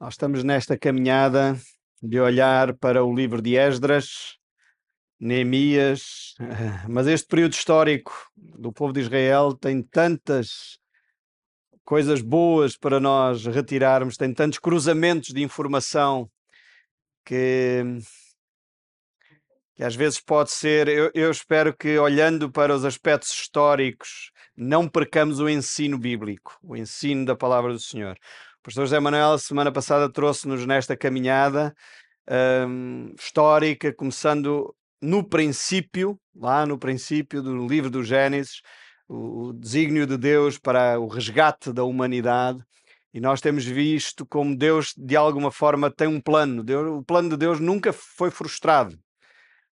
Nós estamos nesta caminhada de olhar para o livro de Esdras, Neemias, mas este período histórico do povo de Israel tem tantas coisas boas para nós retirarmos, tem tantos cruzamentos de informação que, que às vezes pode ser. Eu, eu espero que, olhando para os aspectos históricos, não percamos o ensino bíblico, o ensino da palavra do Senhor. O pastor José Manuel, semana passada, trouxe-nos nesta caminhada um, histórica, começando no princípio, lá no princípio do livro do Gênesis, o, o desígnio de Deus para o resgate da humanidade. E nós temos visto como Deus, de alguma forma, tem um plano. Deus, o plano de Deus nunca foi frustrado.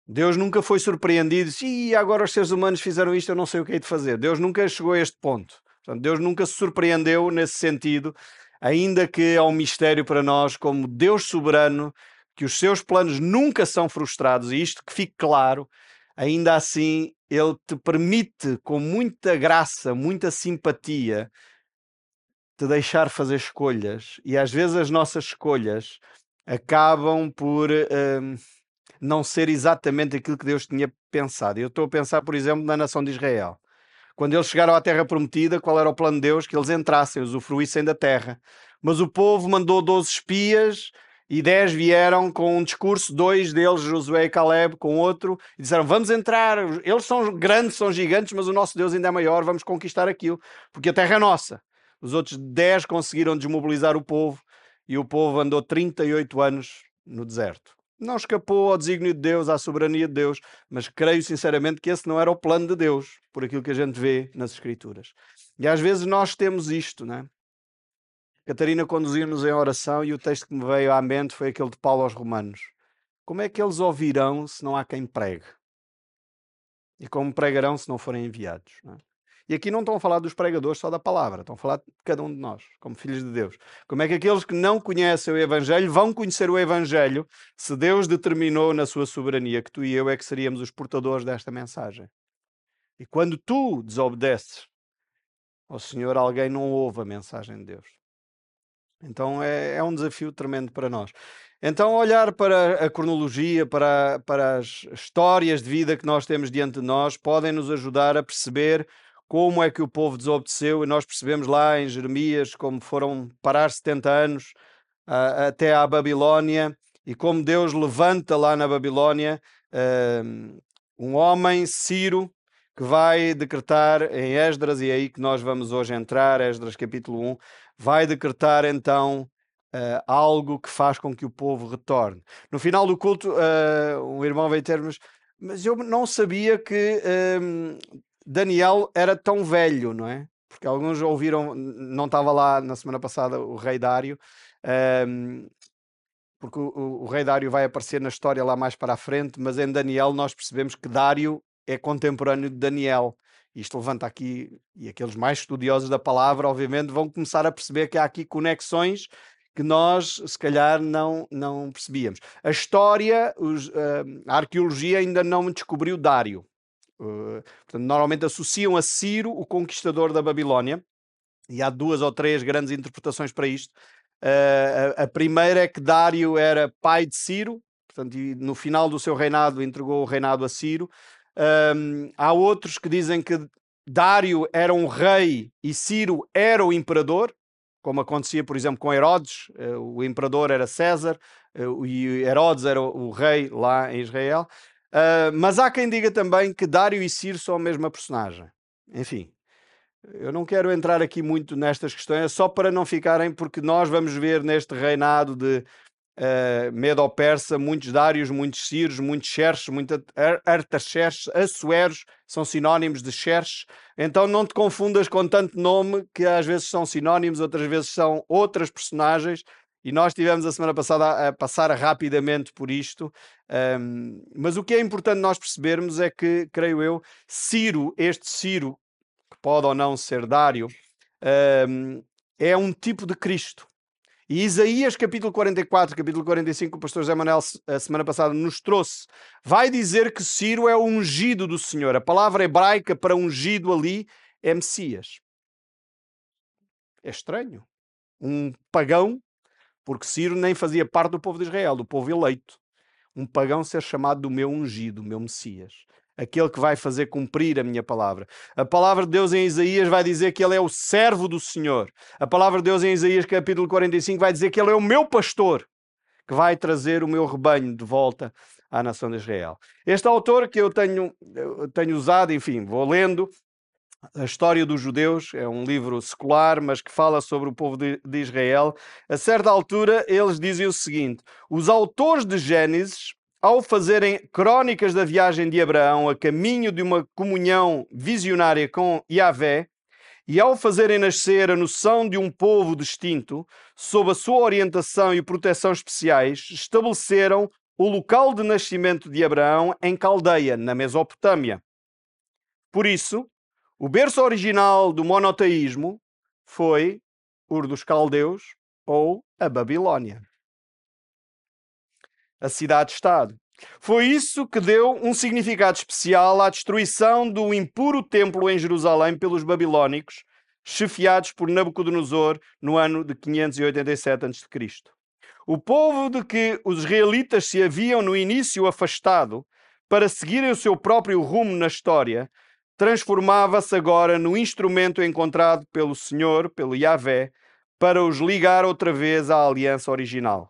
Deus nunca foi surpreendido. E agora os seres humanos fizeram isto, eu não sei o que hei de fazer. Deus nunca chegou a este ponto. Portanto, Deus nunca se surpreendeu nesse sentido ainda que é um mistério para nós, como Deus soberano, que os seus planos nunca são frustrados, e isto que fique claro, ainda assim ele te permite, com muita graça, muita simpatia, te deixar fazer escolhas. E às vezes as nossas escolhas acabam por hum, não ser exatamente aquilo que Deus tinha pensado. Eu estou a pensar, por exemplo, na nação de Israel. Quando eles chegaram à terra prometida, qual era o plano de Deus? Que eles entrassem, usufruíssem da terra. Mas o povo mandou 12 espias e 10 vieram com um discurso, dois deles, Josué e Caleb, com outro, e disseram: Vamos entrar, eles são grandes, são gigantes, mas o nosso Deus ainda é maior, vamos conquistar aquilo, porque a terra é nossa. Os outros 10 conseguiram desmobilizar o povo e o povo andou 38 anos no deserto não escapou ao desígnio de Deus, à soberania de Deus, mas creio sinceramente que esse não era o plano de Deus, por aquilo que a gente vê nas Escrituras. E às vezes nós temos isto, né? Catarina conduzia-nos em oração e o texto que me veio à mente foi aquele de Paulo aos Romanos. Como é que eles ouvirão se não há quem pregue? E como pregarão se não forem enviados? Não é? E aqui não estão a falar dos pregadores só da palavra, estão a falar de cada um de nós, como filhos de Deus. Como é que aqueles que não conhecem o Evangelho vão conhecer o Evangelho se Deus determinou na sua soberania que tu e eu é que seríamos os portadores desta mensagem? E quando tu desobedeces ao Senhor, alguém não ouve a mensagem de Deus. Então é, é um desafio tremendo para nós. Então, olhar para a cronologia, para, para as histórias de vida que nós temos diante de nós, podem nos ajudar a perceber como é que o povo desobedeceu, e nós percebemos lá em Jeremias como foram parar 70 anos uh, até à Babilónia, e como Deus levanta lá na Babilónia uh, um homem, Ciro, que vai decretar em Esdras, e é aí que nós vamos hoje entrar, Esdras capítulo 1, vai decretar então uh, algo que faz com que o povo retorne. No final do culto, uh, um irmão veio ter-nos, mas eu não sabia que Daniel era tão velho, não é? Porque alguns ouviram, não estava lá na semana passada o rei Dário, um, porque o, o, rei Dário vai aparecer na história lá mais para a frente, mas em Daniel nós percebemos que Dário é contemporâneo de Daniel. Isto levanta aqui, e aqueles mais estudiosos da palavra, obviamente, vão começar a perceber que há aqui conexões que nós, se calhar, não, não percebíamos. A história, os, uh, a arqueologia ainda não descobriu Dário. Uh, portanto, normalmente associam a Ciro, o conquistador da Babilónia, e há duas ou três grandes interpretações para isto. Uh, a, a, primeira é que Dário era pai de Ciro, portanto, no final do seu reinado entregou o reinado a Ciro. Um, há outros que dizem que Dário era um rei e Ciro era o imperador, como acontecia, por exemplo, com Herodes, uh, o imperador era César e Herodes era o, rei lá em Israel. Uh, mas há quem diga também que Dário e Ciro são a mesma personagem. Enfim, eu não quero entrar aqui muito nestas questões, é só para não ficarem, porque nós vamos ver neste reinado de uh, Medo-Persa muitos Dários, muitos Ciros, muitos Xerxes, muitos Artaxerxes, Assueros, são sinónimos de Xerxes. Então não te confundas com tanto nome que às vezes são sinónimos, outras vezes são outras personagens. E nós tivemos a semana passada a passar rapidamente por isto, um, mas o que é importante nós percebermos é que, creio eu, Ciro, este Ciro, que pode ou não ser Dário, um, é um tipo de Cristo. E Isaías, capítulo 44, capítulo 45, o pastor José Manuel, a semana passada, nos trouxe, vai dizer que Ciro é o ungido do Senhor. A palavra hebraica para ungido ali é Messias. É estranho. Um pagão porque Ciro nem fazia parte do povo de Israel, do povo eleito. Um pagão ser chamado do meu ungido, meu Messias. Aquele que vai fazer cumprir a minha palavra. A palavra de Deus em Isaías vai dizer que ele é o servo do Senhor. A palavra de Deus em Isaías, capítulo 45, vai dizer que ele é o meu pastor, que vai trazer o meu rebanho de volta à nação de Israel. Este autor que eu tenho, eu tenho usado, enfim, vou lendo, a História dos Judeus é um livro secular, mas que fala sobre o povo de, de, Israel. A certa altura, eles dizem o seguinte: os autores de Gênesis, ao fazerem crónicas da viagem de Abraão a caminho de uma comunhão visionária com Yahvé, e ao fazerem nascer a noção de um povo distinto, sob a sua orientação e proteção especiais, estabeleceram o local de nascimento de Abraão em Caldeia, na Mesopotâmia. Por isso, o berço original do monoteísmo foi Ur dos Caldeus ou a Babilónia. A cidade-estado. Foi isso que deu um significado especial à destruição do impuro templo em Jerusalém pelos babilónicos, chefiados por Nabucodonosor no ano de 587 a.C. O povo de que os israelitas se haviam no início afastado para seguirem o seu próprio rumo na história, transformava-se agora no instrumento encontrado pelo Senhor, pelo Yahvé, para os ligar outra vez à aliança original.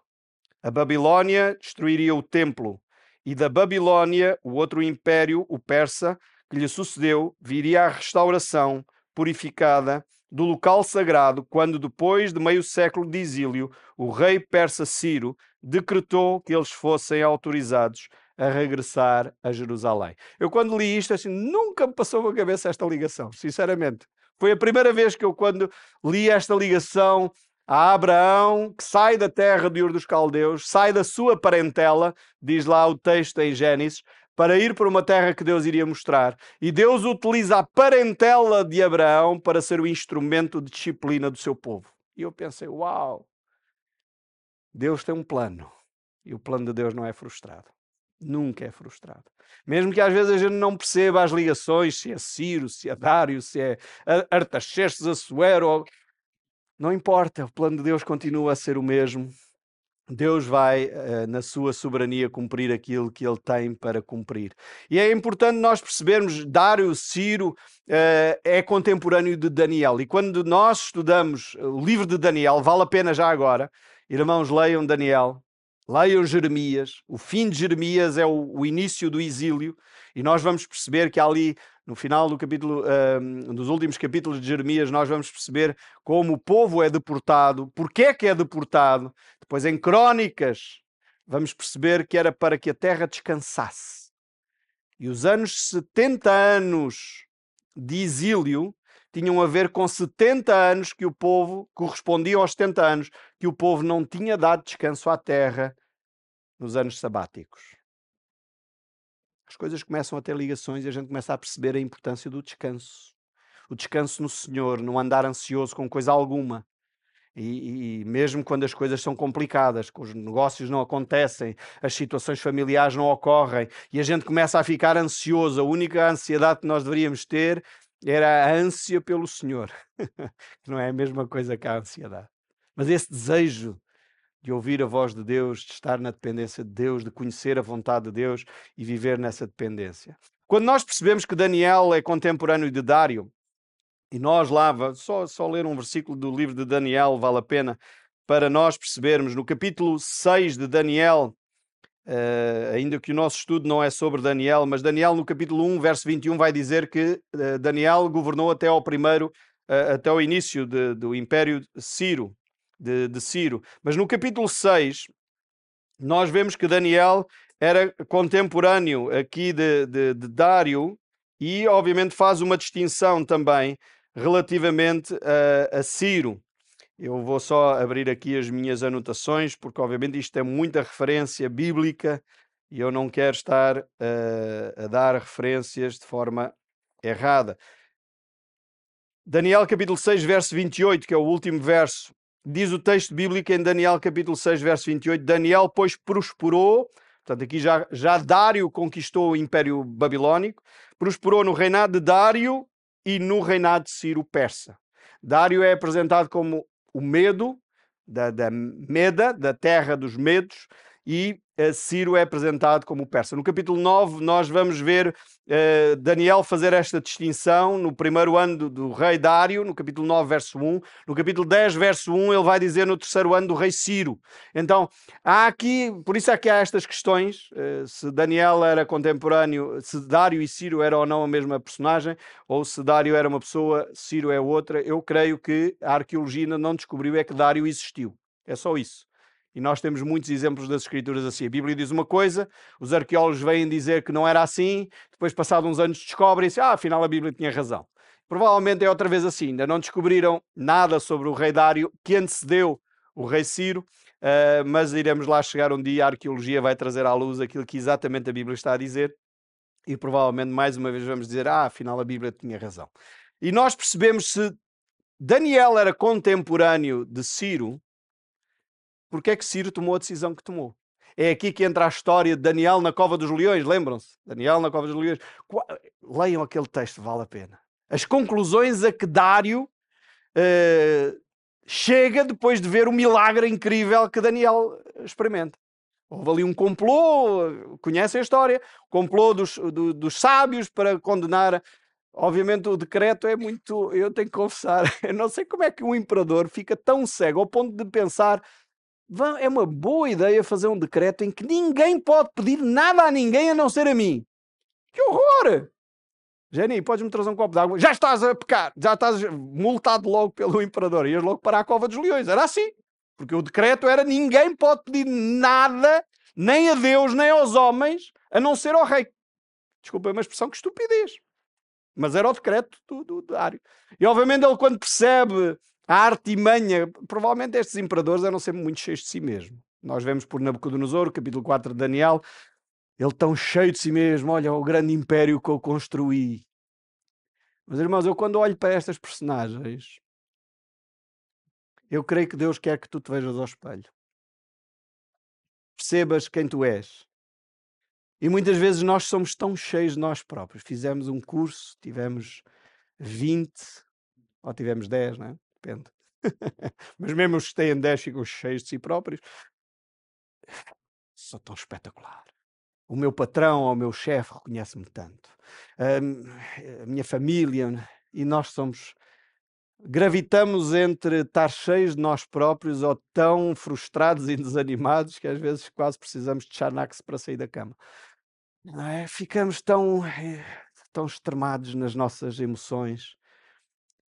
A Babilônia destruiria o templo, e da Babilônia, o outro império, o persa, que lhe sucedeu, viria a restauração purificada do local sagrado, quando, depois de meio século de exílio, o rei persa Ciro decretou que eles fossem autorizados a regressar a Jerusalém. Eu, quando li isto, assim, nunca me passou pela cabeça esta ligação, sinceramente. Foi a primeira vez que eu, quando li esta ligação a Abraão, que sai da terra de Ur dos Caldeus, sai da sua parentela, diz lá o texto em Gênesis, para ir para uma terra que Deus iria mostrar. E Deus utiliza a parentela de Abraão para ser o instrumento de disciplina do seu povo. E eu pensei, uau, Deus tem um plano. E o plano de Deus não é frustrado. Nunca é frustrado. Mesmo que às vezes a gente não perceba as ligações, se é Ciro, se é Dário, se é Artaxerxes, Assuero, não importa, o plano de Deus continua a ser o mesmo Deus vai, uh, na sua soberania, cumprir aquilo que ele tem para cumprir. E é importante nós percebermos, Dário, Ciro, uh, é contemporâneo de Daniel. E quando nós estudamos o livro de Daniel, vale a pena já agora, irmãos, leiam Daniel, leiam Jeremias. O fim de Jeremias é o, o início do exílio. E nós vamos perceber que ali no final do capítulo, dos últimos capítulos de Jeremias, nós vamos perceber como o povo é deportado, porque é que é deportado. Depois, em Crónicas, vamos perceber que era para que a terra descansasse. E os anos 70 anos de exílio tinham a ver com 70 anos que o povo, correspondiam aos 70 anos que o povo não tinha dado descanso à terra nos anos sabáticos as coisas começam a ter ligações e a gente começa a perceber a importância do descanso. O descanso no Senhor, não andar ansioso com coisa alguma. E, e, mesmo quando as coisas são complicadas, os negócios não acontecem, as situações familiares não ocorrem e a gente começa a ficar ansioso, a única ansiedade que nós deveríamos ter era a ânsia pelo Senhor, que não é a mesma coisa que a ansiedade. Mas esse desejo de ouvir a voz de Deus, de estar na dependência de Deus, de conhecer a vontade de Deus e viver nessa dependência. Quando nós percebemos que Daniel é contemporâneo de Dário, e nós lá, só, só ler um versículo do livro de Daniel vale a pena, para nós percebermos, no capítulo 6 de Daniel, uh, ainda que o nosso estudo não é sobre Daniel, mas Daniel no capítulo 1, verso 21, vai dizer que uh, Daniel governou até ao primeiro, uh, até o início de, do Império Ciro, de, de Ciro. Mas no capítulo 6, nós vemos que Daniel era contemporâneo aqui de, de, de Dário e, obviamente, faz uma distinção também relativamente a Ciro. Eu vou só abrir aqui as minhas anotações, porque, obviamente, isto é muita referência bíblica e eu não quero estar uh, a dar referências de forma errada. Daniel capítulo 6, verso 28, que é o último verso diz o texto bíblico em Daniel capítulo 6, verso 28, Daniel, pois, prosperou, portanto aqui já, já Dário conquistou o Império Babilónico, prosperou no reinado de Dário e no reinado de Ciro Persa. Dário é apresentado como o medo, da, da Meda, da terra dos Medos, e Ciro é apresentado como persa. No capítulo 9, nós vamos ver uh, Daniel fazer esta distinção no primeiro ano do, do, rei Dário, no capítulo 9, verso 1. No capítulo 10, verso 1, ele vai dizer no terceiro ano do rei Ciro. Então, há aqui, por isso é que há estas questões, uh, se Daniel era contemporâneo, se Dário e Ciro eram ou não a mesma personagem, ou se Dário era uma pessoa, Ciro é outra. Eu creio que a arqueologia não descobriu é que Dário existiu. É só isso. E nós temos muitos exemplos das escrituras assim. A Bíblia diz uma coisa, os arqueólogos vêm dizer que não era assim, depois, passados uns anos, descobrem-se, ah, afinal a Bíblia tinha razão. Provavelmente é outra vez assim. Ainda não descobriram nada sobre o rei Dário que antecedeu o rei Ciro, uh, mas iremos lá chegar um dia. A arqueologia vai trazer à luz aquilo que exatamente a Bíblia está a dizer e provavelmente mais uma vez vamos dizer, ah, afinal a Bíblia tinha razão. E nós percebemos se Daniel era contemporâneo de Ciro, porque é que Ciro tomou a decisão que tomou. É aqui que entra a história de Daniel na Cova dos Leões, lembram-se? Daniel na Cova dos Leões. Leiam aquele texto, vale a pena. As conclusões a que Dário uh, chega depois de ver o milagre incrível que Daniel experimenta. Houve ali um complô, conhecem a história? Complô dos, do, dos sábios para condenar. Obviamente o decreto é muito. Eu tenho que confessar, eu não sei como é que um imperador fica tão cego ao ponto de pensar é uma boa ideia fazer um decreto em que ninguém pode pedir nada a ninguém a não ser a mim. Que horror! Jenny, podes-me trazer um copo de água? Já estás a pecar, já estás multado logo pelo imperador. Ias logo para a cova dos leões. Era assim. Porque o decreto era ninguém pode pedir nada, nem a Deus, nem aos homens, a não ser ao rei. Desculpa uma expressão, que estupidez. Mas era o decreto do, do, do Dário. E obviamente ele, quando percebe a artimanha, provavelmente estes imperadores eram sempre muito cheios de si mesmo. Nós vemos por Nabucodonosor, capítulo 4 de Daniel, ele tão cheio de si mesmo, olha o grande império que eu construí. Mas irmãos, eu quando olho para estas personagens, eu creio que Deus quer que tu te vejas ao espelho. Percebas quem tu és. E muitas vezes nós somos tão cheios de nós próprios. Fizemos um curso, tivemos 20, ou tivemos 10, não é? Depende. Mas mesmo os que têm 10 ficam cheios de si próprios. Sou tão espetacular. O meu patrão ou o meu chefe reconhece-me tanto. a minha família e nós somos gravitamos entre estar cheios de nós próprios ou tão frustrados e desanimados que às vezes quase precisamos de Xanax para sair da cama. É? Ficamos tão, eh, tão extremados nas nossas emoções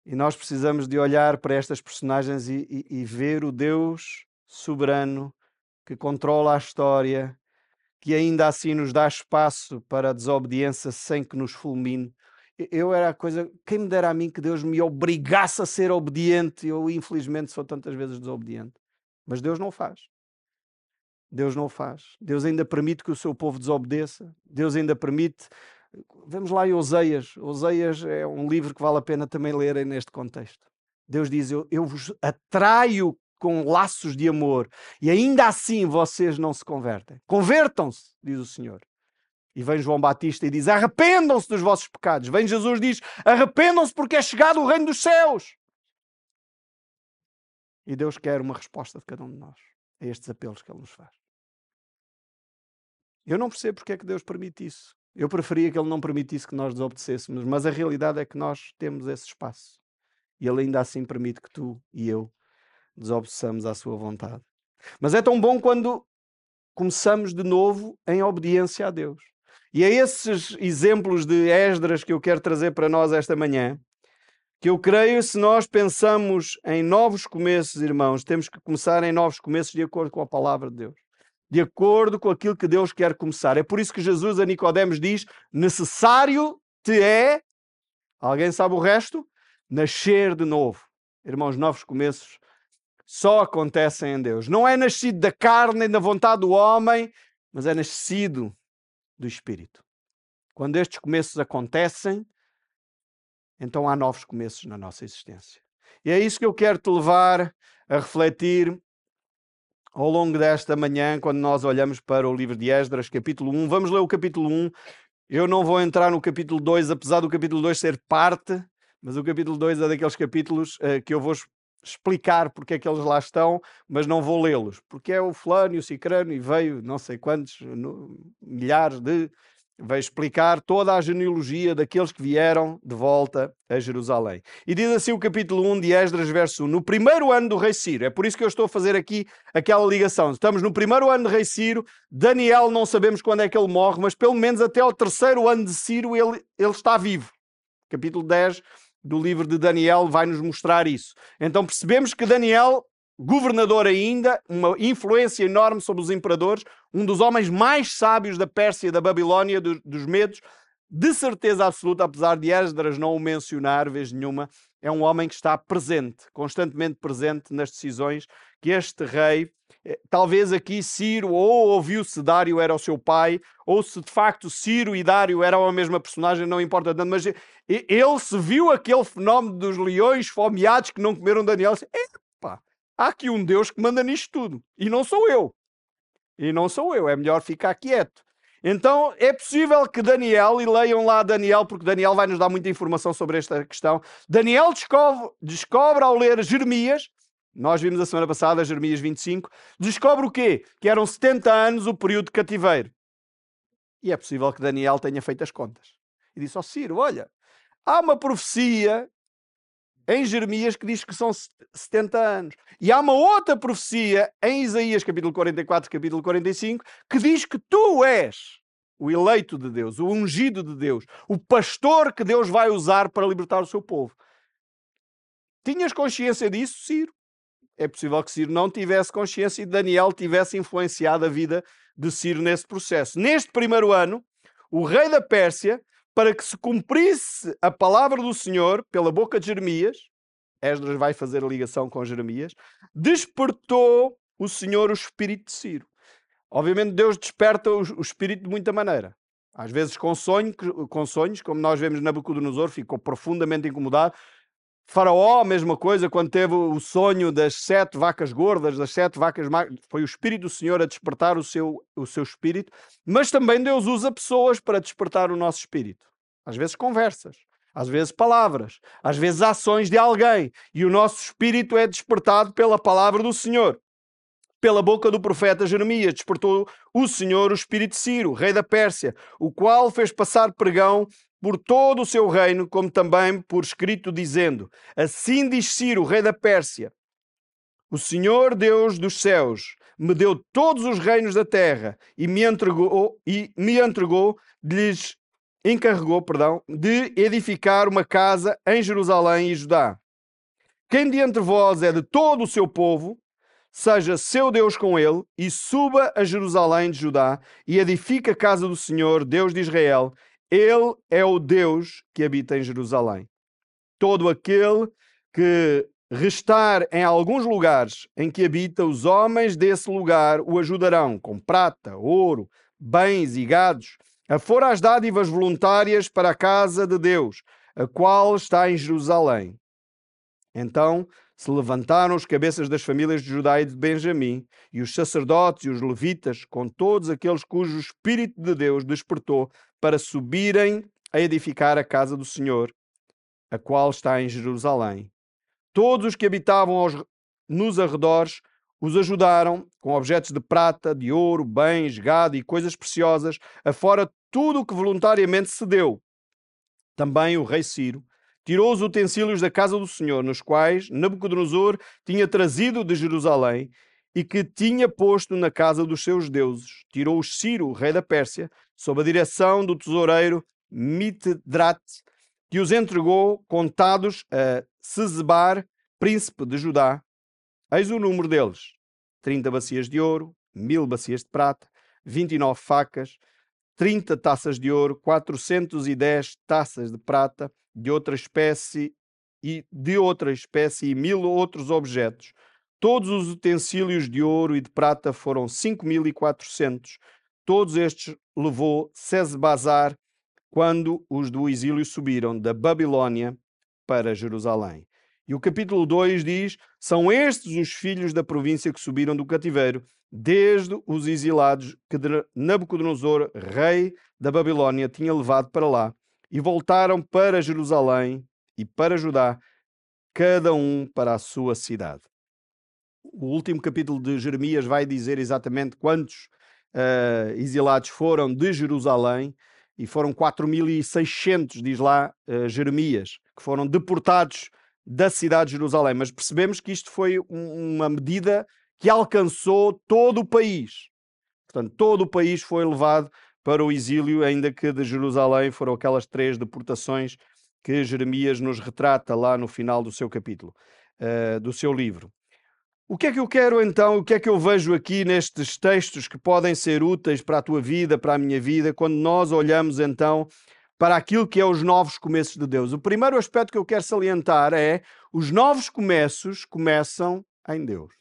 e nós precisamos de olhar para estas personagens e, e, e ver o Deus soberano que controla a história, que ainda assim nos dá espaço para a desobediência sem que nos fulmine. Eu era a coisa, quem me dera a mim que Deus me obrigasse a ser obediente, eu infelizmente sou tantas vezes desobediente. Mas Deus não faz. Deus não faz. Deus ainda permite que o seu povo desobedeça. Deus ainda permite Vamos lá em Oseias. Oseias é um livro que vale a pena também ler neste contexto. Deus diz: Eu, eu vos atraio com laços de amor e ainda assim vocês não se convertem. Convertam-se, diz o Senhor. E vem João Batista e diz: Arrependam-se dos vossos pecados. Vem Jesus e diz: Arrependam-se porque é chegado o reino dos céus. E Deus quer uma resposta de cada um de nós a estes apelos que Ele nos faz. Eu não percebo porque é que Deus permite isso. Eu preferia que ele não permitisse que nós desobedecêssemos, mas a realidade é que nós temos esse espaço. E ele ainda assim permite que tu e eu desobedeçamos à sua vontade. Mas é tão bom quando começamos de novo em obediência a Deus. E é esses exemplos de Esdras que eu quero trazer para nós esta manhã, que eu creio, se nós pensamos em novos começos, irmãos, temos que começar em novos começos de acordo com a palavra de Deus de acordo com aquilo que Deus quer começar. É por isso que Jesus a Nicodemos diz: necessário te é, alguém sabe o resto? Nascer de novo. Irmãos, novos começos só acontecem em Deus. Não é nascido da carne nem da vontade do homem, mas é nascido do Espírito. Quando estes começos acontecem, então há novos começos na nossa existência. E é isso que eu quero te levar a refletir ao longo desta manhã, quando nós olhamos para o livro de Esdras, capítulo 1. Vamos ler o capítulo 1. Eu não vou entrar no capítulo 2, apesar do capítulo 2 ser parte, mas o capítulo 2 é daqueles capítulos uh, que eu vou explicar porque é que eles lá estão, mas não vou lê-los, porque é o fulano e o cicrano e veio não sei quantos, no, milhares de vai explicar toda a genealogia daqueles que vieram de volta a Jerusalém. E diz assim o capítulo 1 de Esdras, verso 1. No primeiro ano do rei Ciro, é por isso que eu estou a fazer aqui aquela ligação. Estamos no primeiro ano de rei Ciro, Daniel não sabemos quando é que ele morre, mas pelo menos até o terceiro ano de Ciro ele, ele está vivo. Capítulo 10 do livro de Daniel vai nos mostrar isso. Então percebemos que Daniel governador ainda, uma influência enorme sobre os imperadores, um dos homens mais sábios da Pérsia, da Babilónia, do, dos Medos, de certeza absoluta, apesar de Esdras não o mencionar, vez nenhuma, é um homem que está presente, constantemente presente nas decisões que este rei, eh, talvez aqui Ciro ou ouviu-se Dário era o seu pai, ou se de facto Ciro e Dário eram a mesma personagem, não importa tanto, mas ele se viu aquele fenómeno dos leões fomeados que não comeram Daniel, disse, há aqui um Deus que manda nisto tudo. E não sou eu. E não sou eu. É melhor ficar quieto. Então é possível que Daniel, e leiam lá Daniel, porque Daniel vai nos dar muita informação sobre esta questão. Daniel descobre, descobre ao ler Jeremias, nós vimos a semana passada, Jeremias 25, descobre o quê? Que eram 70 anos o período de cativeiro. E é possível que Daniel tenha feito as contas. E disse ao Ciro: Olha, há uma profecia em Jeremias que diz que são 70 anos. E há uma outra profecia em Isaías, capítulo 44, capítulo 45, que diz que tu és o eleito de Deus, o ungido de Deus, o pastor que Deus vai usar para libertar o seu povo. Tinhas consciência disso, Ciro? É possível que Ciro não tivesse consciência e Daniel tivesse influenciado a vida de Ciro nesse processo. Neste primeiro ano, o rei da Pérsia para que se cumprisse a palavra do Senhor pela boca de Jeremias, Esdras vai fazer a ligação com Jeremias, despertou o Senhor o espírito de Ciro. Obviamente Deus desperta o, o espírito de muita maneira. Às vezes com, sonho, com sonhos, como nós vemos na Nabucodonosor, ficou profundamente incomodado. Faraó, mesma coisa, quando teve o sonho das sete vacas gordas, das sete vacas magras, foi o Espírito do Senhor a despertar o seu, o seu espírito, mas também Deus usa pessoas para despertar o nosso espírito. Às vezes conversas, às vezes palavras, às vezes ações de alguém, e o nosso espírito é despertado pela palavra do Senhor. Pela boca do profeta Jeremias despertou o Senhor o espírito de Ciro, rei da Pérsia, o qual fez passar pregão por todo o seu reino, como também por escrito, dizendo: Assim diz Ciro, rei da Pérsia: O Senhor Deus dos céus me deu todos os reinos da terra e me entregou e me entregou, lhes encarregou, perdão, de edificar uma casa em Jerusalém e Judá. Quem de entre vós é de todo o seu povo, seja seu Deus com ele, e suba a Jerusalém de Judá, e edifica a casa do Senhor, Deus de Israel, ele é o Deus que habita em Jerusalém. Todo aquele que restar em alguns lugares em que habita, os homens desse lugar o ajudarão com prata, ouro, bens e gados, afora as dádivas voluntárias para a casa de Deus, a qual está em Jerusalém. Então se levantaram os cabeças das famílias de Judá e de Benjamim, e os sacerdotes e os levitas, com todos aqueles cujo Espírito de Deus despertou, para subirem a edificar a casa do Senhor, a qual está em Jerusalém. Todos os que habitavam aos, nos arredores os ajudaram com objetos de prata, de ouro, bens, gado e coisas preciosas, afora tudo o que voluntariamente se deu. Também o rei Ciro tirou os utensílios da casa do Senhor, nos quais Nabucodonosor tinha trazido de Jerusalém e que tinha posto na casa dos seus deuses. Tirou-os Ciro, rei da Pérsia, sob a direção do tesoureiro Mitdrat, que os entregou contados a Sezebar, príncipe de Judá. Eis o número deles: 30 bacias de ouro, mil bacias de prata, 29 facas, 30 taças de ouro, 410 taças de prata, de outra espécie e de outra espécie e mil outros objetos. Todos os utensílios de ouro e de prata foram cinco mil e quatrocentos. Todos estes levou Sesbazar quando os do exílio subiram da Babilônia para Jerusalém. E o capítulo 2 diz: São estes os filhos da província que subiram do cativeiro, desde os exilados que Nabucodonosor, rei da Babilônia, tinha levado para lá e voltaram para Jerusalém e para Judá, cada um para a sua cidade. O último capítulo de Jeremias vai dizer exatamente quantos uh, exilados foram de Jerusalém, e foram 4.600, diz lá uh, Jeremias, que foram deportados da cidade de Jerusalém. Mas percebemos que isto foi um, uma medida que alcançou todo o país. Portanto, todo o país foi levado para o exílio, ainda que de Jerusalém foram aquelas três deportações que Jeremias nos retrata lá no final do seu capítulo, uh, do seu livro. O que é que eu quero então, o que é que eu vejo aqui nestes textos que podem ser úteis para a tua vida, para a minha vida, quando nós olhamos então para aquilo que é os novos começos de Deus? O primeiro aspecto que eu quero salientar é os novos começos começam em Deus.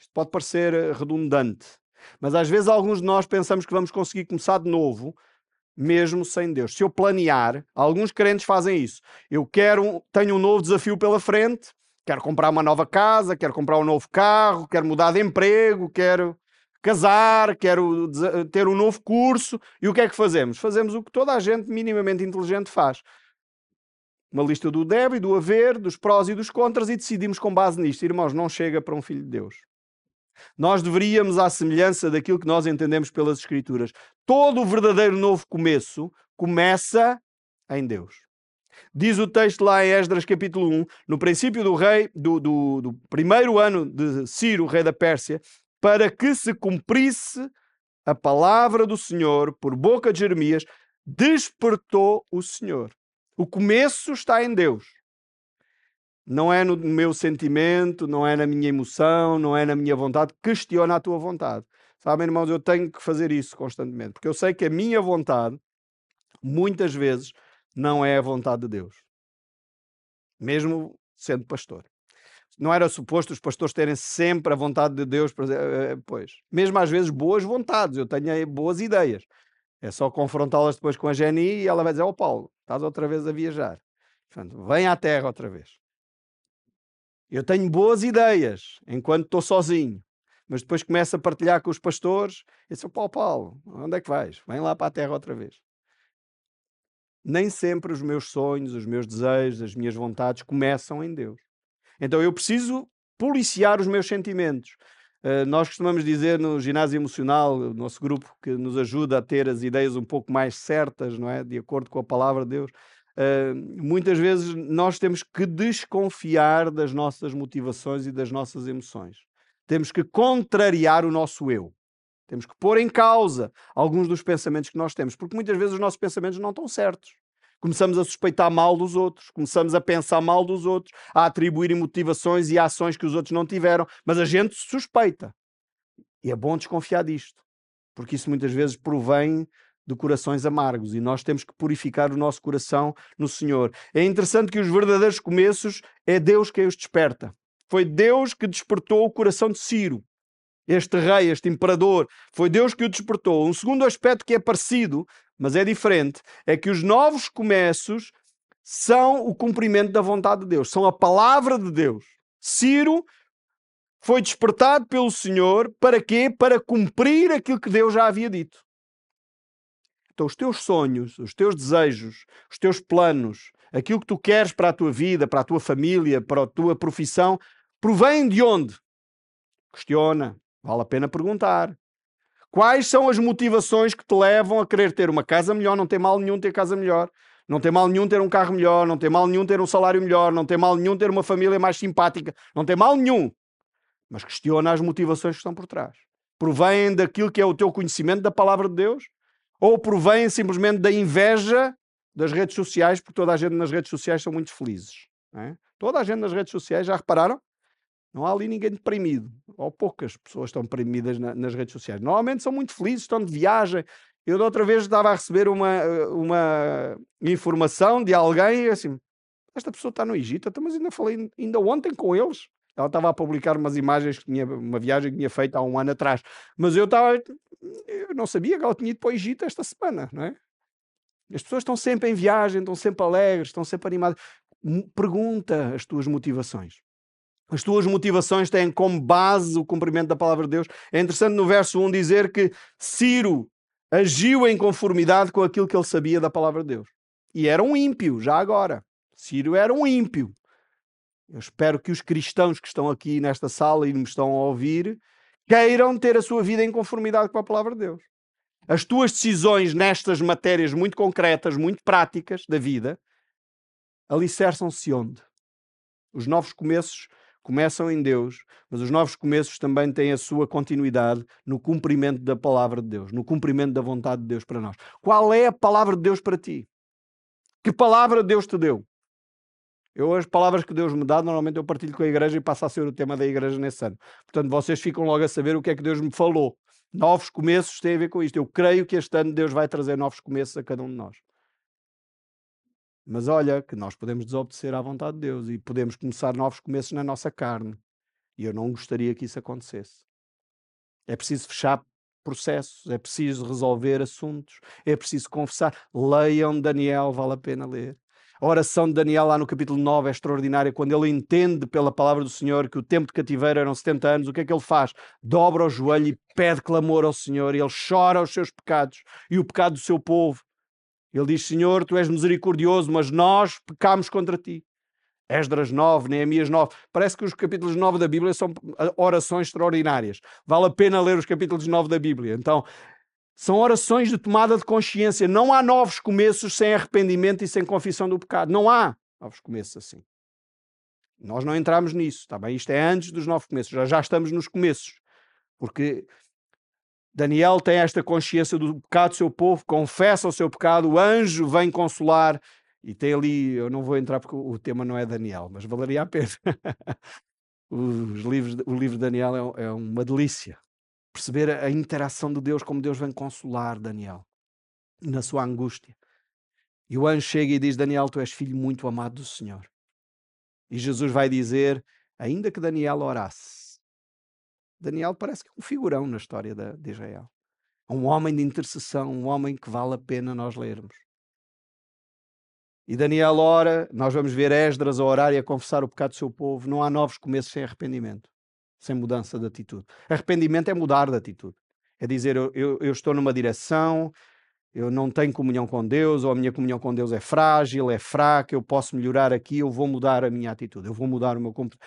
Isto pode parecer eh, redundante, mas às vezes alguns de nós pensamos que vamos conseguir começar de novo, mesmo sem Deus. Se eu planear, alguns crentes fazem isso. Eu quero, tenho um novo desafio pela frente, quero comprar uma nova casa, quero comprar um novo carro, quero mudar de emprego, quero casar, quero ter um novo curso. E o que é que fazemos? Fazemos o que toda a gente minimamente inteligente faz. Uma lista do deve e do haver, dos prós e dos contras e decidimos com base nisto. Irmãos, não chega para um filho de Deus. Nós deveríamos, à semelhança daquilo que nós entendemos pelas Escrituras, todo o verdadeiro novo começo começa em Deus. Diz o texto lá em Esdras capítulo 1, no princípio do rei, do, do, do primeiro ano de Ciro, rei da Pérsia, para que se cumprisse a palavra do Senhor por boca de Jeremias, despertou o Senhor. O começo está em Deus. Não é no meu sentimento, não é na minha emoção, não é na minha vontade. Questiona a tua vontade. Sabem, irmãos, eu tenho que fazer isso constantemente, porque eu sei que a minha vontade, muitas vezes, não é a vontade de Deus. Mesmo sendo pastor. Não era suposto os pastores terem sempre a vontade de Deus, eh, eh, pois. Mesmo às vezes boas vontades, eu tenho boas ideias. É só confrontá-las depois com a Jenny e ela vai dizer: Ó oh, Paulo, estás outra vez a viajar. Portanto, vem à terra outra vez. Eu tenho boas ideias enquanto estou sozinho, mas depois começo a partilhar com os pastores e disse: Paulo, Paulo, onde é que vais? Vem lá para a terra outra vez nem sempre os meus sonhos, os meus desejos, as minhas vontades começam em Deus. Então eu preciso policiar os meus sentimentos. Uh, nós costumamos dizer no ginásio emocional, o nosso grupo que nos ajuda a ter as ideias um pouco mais certas, não é? De acordo com a palavra de Deus. Uh, muitas vezes nós temos que desconfiar das nossas motivações e das nossas emoções. Temos que contrariar o nosso eu. Temos que pôr em causa alguns dos pensamentos que nós temos, porque muitas vezes os nossos pensamentos não estão certos. Começamos a suspeitar mal dos outros, começamos a pensar mal dos outros, a atribuir motivações e ações que os outros não tiveram, mas a gente suspeita. E é bom desconfiar disto, porque isso muitas vezes provém de corações amargos e nós temos que purificar o nosso coração no Senhor. É interessante que os verdadeiros começos é Deus quem os desperta. Foi Deus que despertou o coração de Ciro este rei, este imperador, foi Deus que o despertou. Um segundo aspecto que é parecido, mas é diferente, é que os novos começos são o cumprimento da vontade de Deus, são a palavra de Deus. Ciro foi despertado pelo Senhor para quê? Para cumprir aquilo que Deus já havia dito. Então, os teus sonhos, os teus desejos, os teus planos, aquilo que tu queres para a tua vida, para a tua família, para a tua profissão, provém de onde? Questiona, Vale a pena perguntar. Quais são as motivações que te levam a querer ter uma casa melhor? Não tem mal nenhum ter casa melhor. Não tem mal nenhum ter um carro melhor. Não tem mal nenhum ter um salário melhor. Não tem mal nenhum ter uma família mais simpática. Não tem mal nenhum. Mas questiona as motivações que estão por trás. Provém daquilo que é o teu conhecimento da palavra de Deus? Ou provém simplesmente da inveja das redes sociais? Porque toda a gente nas redes sociais são muito felizes. É? Toda a gente nas redes sociais, já repararam? Não há ali ninguém deprimido. Ou poucas pessoas estão deprimidas na, nas redes sociais. Normalmente são muito felizes, estão de viagem. Eu da outra vez estava a receber uma, uma informação de alguém assim: esta pessoa está no Egito, então, mas ainda falei ainda ontem com eles. Ela estava a publicar umas imagens que tinha uma viagem que tinha feito há um ano atrás. Mas eu estava. Eu não sabia que ela tinha ido para o Egito esta semana, não é? As pessoas estão sempre em viagem, estão sempre alegres, estão sempre animadas. Pergunta as tuas motivações. As tuas motivações têm como base o cumprimento da palavra de Deus. É interessante no verso 1 dizer que Ciro agiu em conformidade com aquilo que ele sabia da palavra de Deus. E era um ímpio, já agora. Ciro era um ímpio. Eu espero que os cristãos que estão aqui nesta sala e me estão a ouvir queiram ter a sua vida em conformidade com a palavra de Deus. As tuas decisões nestas matérias muito concretas, muito práticas da vida, alicerçam-se onde? Os novos começos começam em Deus, mas os novos começos também têm a sua continuidade no cumprimento da palavra de Deus, no cumprimento da vontade de Deus para nós. Qual é a palavra de Deus para ti? Que palavra Deus te deu? Eu, as palavras que Deus me dá, normalmente eu partilho com a igreja e passa a ser o tema da igreja nesse ano. Portanto, vocês ficam logo a saber o que é que Deus me falou. Novos começos têm a ver com isto. Eu creio que este ano Deus vai trazer novos começos a cada um de nós. Mas olha, que nós podemos desobedecer à vontade de Deus e podemos começar novos começos na nossa carne. E eu não gostaria que isso acontecesse. É preciso fechar processos, é preciso resolver assuntos, é preciso confessar. Leiam Daniel, vale a pena ler. A oração de Daniel, lá no capítulo 9, é extraordinária. Quando ele entende pela palavra do Senhor que o tempo de cativeiro eram 70 anos, o que é que ele faz? Dobra o joelho e pede clamor ao Senhor. E ele chora os seus pecados e o pecado do seu povo. Ele diz: Senhor, tu és misericordioso, mas nós pecamos contra ti. Esdras 9, Neemias 9. Parece que os capítulos 9 da Bíblia são orações extraordinárias. Vale a pena ler os capítulos 9 da Bíblia. Então, são orações de tomada de consciência. Não há novos começos sem arrependimento e sem confissão do pecado. Não há novos começos assim. Nós não entramos nisso, tá bem? Isto é antes dos novos começos. Já, já estamos nos começos. Porque Daniel tem esta consciência do pecado do seu povo, confessa o seu pecado, o anjo vem consolar. E tem ali, eu não vou entrar porque o tema não é Daniel, mas valeria a pena. Os livros, o livro de Daniel é, é uma delícia perceber a interação de Deus, como Deus vem consolar Daniel na sua angústia. E o anjo chega e diz: Daniel, tu és filho muito amado do Senhor. E Jesus vai dizer: ainda que Daniel orasse. Daniel parece que é um figurão na história de, de Israel. Um homem de intercessão, um homem que vale a pena nós lermos. E Daniel ora, nós vamos ver Esdras a orar e a confessar o pecado do seu povo. Não há novos começos sem arrependimento sem mudança de atitude. Arrependimento é mudar de atitude. É dizer, eu, eu, eu, estou numa direção, eu não tenho comunhão com Deus, ou a minha comunhão com Deus é frágil, é fraca, eu posso melhorar aqui, eu vou mudar a minha atitude, eu vou mudar o meu comportamento.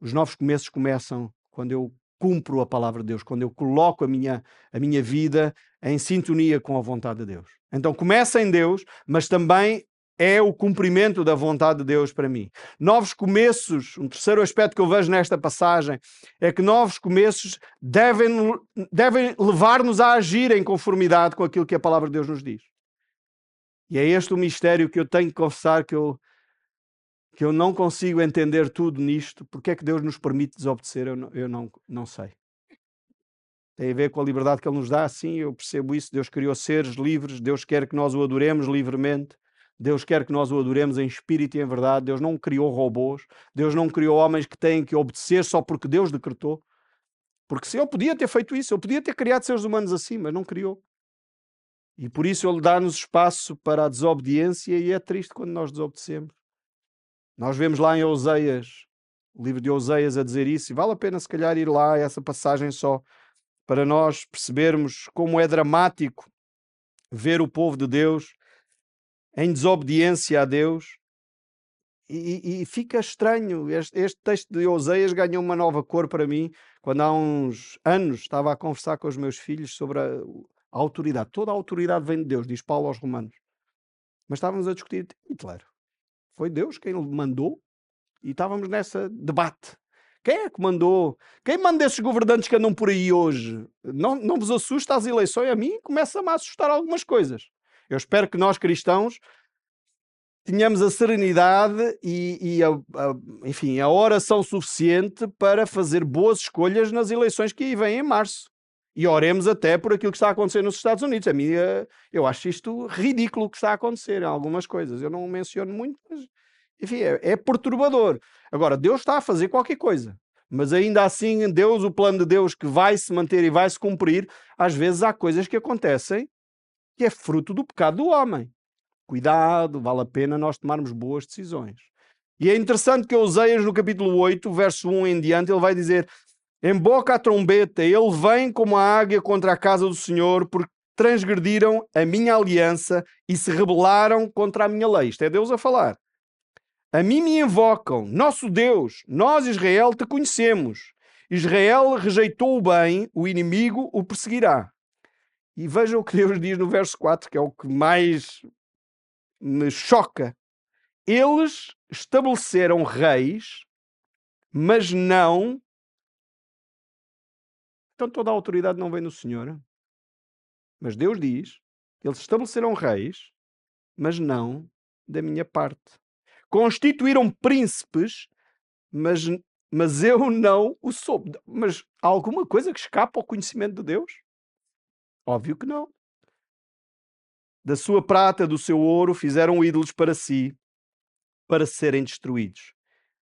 Os novos começos começam quando eu cumpro a palavra de Deus, quando eu coloco a minha, a minha vida em sintonia com a vontade de Deus. Então começa em Deus, mas também é o cumprimento da vontade de Deus para mim. Novos começos, um terceiro aspecto que eu vejo nesta passagem, é que novos começos devem, devem levar-nos a agir em conformidade com aquilo que a palavra de Deus nos diz. E é este o mistério que eu tenho que confessar que eu, que eu não consigo entender tudo nisto. Porque é que Deus nos permite desobedecer? Eu não, eu não, não sei. Tem a ver com a liberdade que Ele nos dá, sim, eu percebo isso. Deus criou seres livres, Deus quer que nós o adoremos livremente. Deus quer que nós o adoremos em espírito e em verdade. Deus não criou robôs. Deus não criou homens que têm que obedecer só porque Deus decretou. Porque se eu podia ter feito isso, eu podia ter criado seres humanos assim, mas não criou. E por isso ele dá-nos espaço para a desobediência e é triste quando nós desobedecemos. Nós vemos lá em Oseias, o livro de Oseias a dizer isso, e vale a pena se calhar ir lá essa passagem só para nós percebermos como é dramático ver o povo de Deus em desobediência a Deus. E, e, fica estranho. Este, este, texto de Oseias ganhou uma nova cor para mim quando há uns anos estava a conversar com os meus filhos sobre a, a autoridade. Toda a autoridade vem de Deus, diz Paulo aos Romanos. Mas estávamos a discutir Hitler. Foi Deus quem mandou e estávamos nessa debate. Quem é que mandou? Quem manda esses governantes que andam por aí hoje? Não, não vos assusta as eleições? A mim começa-me a assustar algumas coisas. Eu espero que nós cristãos tenhamos a serenidade e, e a, a, enfim, a oração suficiente para fazer boas escolhas nas eleições que aí vêm em março. E oremos até por aquilo que está a acontecer nos Estados Unidos. A mim, eh, eu acho isto ridículo o que está a acontecer em algumas coisas. Eu não menciono muito, mas, enfim, é, é perturbador. Agora, Deus está a fazer qualquer coisa. Mas ainda assim, Deus, o plano de Deus que vai se manter e vai se cumprir, às vezes há coisas que acontecem que é fruto do pecado do homem. Cuidado, vale a pena nós tomarmos boas decisões. E é interessante que Oseias, no capítulo 8, verso 1 em diante, ele vai dizer: Emboca a trombeta, ele vem como a águia contra a casa do Senhor, porque transgrediram a minha aliança e se rebelaram contra a minha lei. Isto é Deus a falar. A mim me invocam, nosso Deus, nós, Israel, te conhecemos. Israel rejeitou o bem, o inimigo o perseguirá. E veja o que Deus diz no verso 4, que é o que mais me choca. Eles estabeleceram reis, mas não. Então toda a autoridade não vem do Senhor. Mas Deus diz: eles estabeleceram reis, mas não da minha parte. Constituíram príncipes, mas, mas eu não o soube. Mas há alguma coisa que escapa ao conhecimento de Deus? Óbvio que não. Da sua prata, do seu ouro, fizeram ídolos para si, para serem destruídos.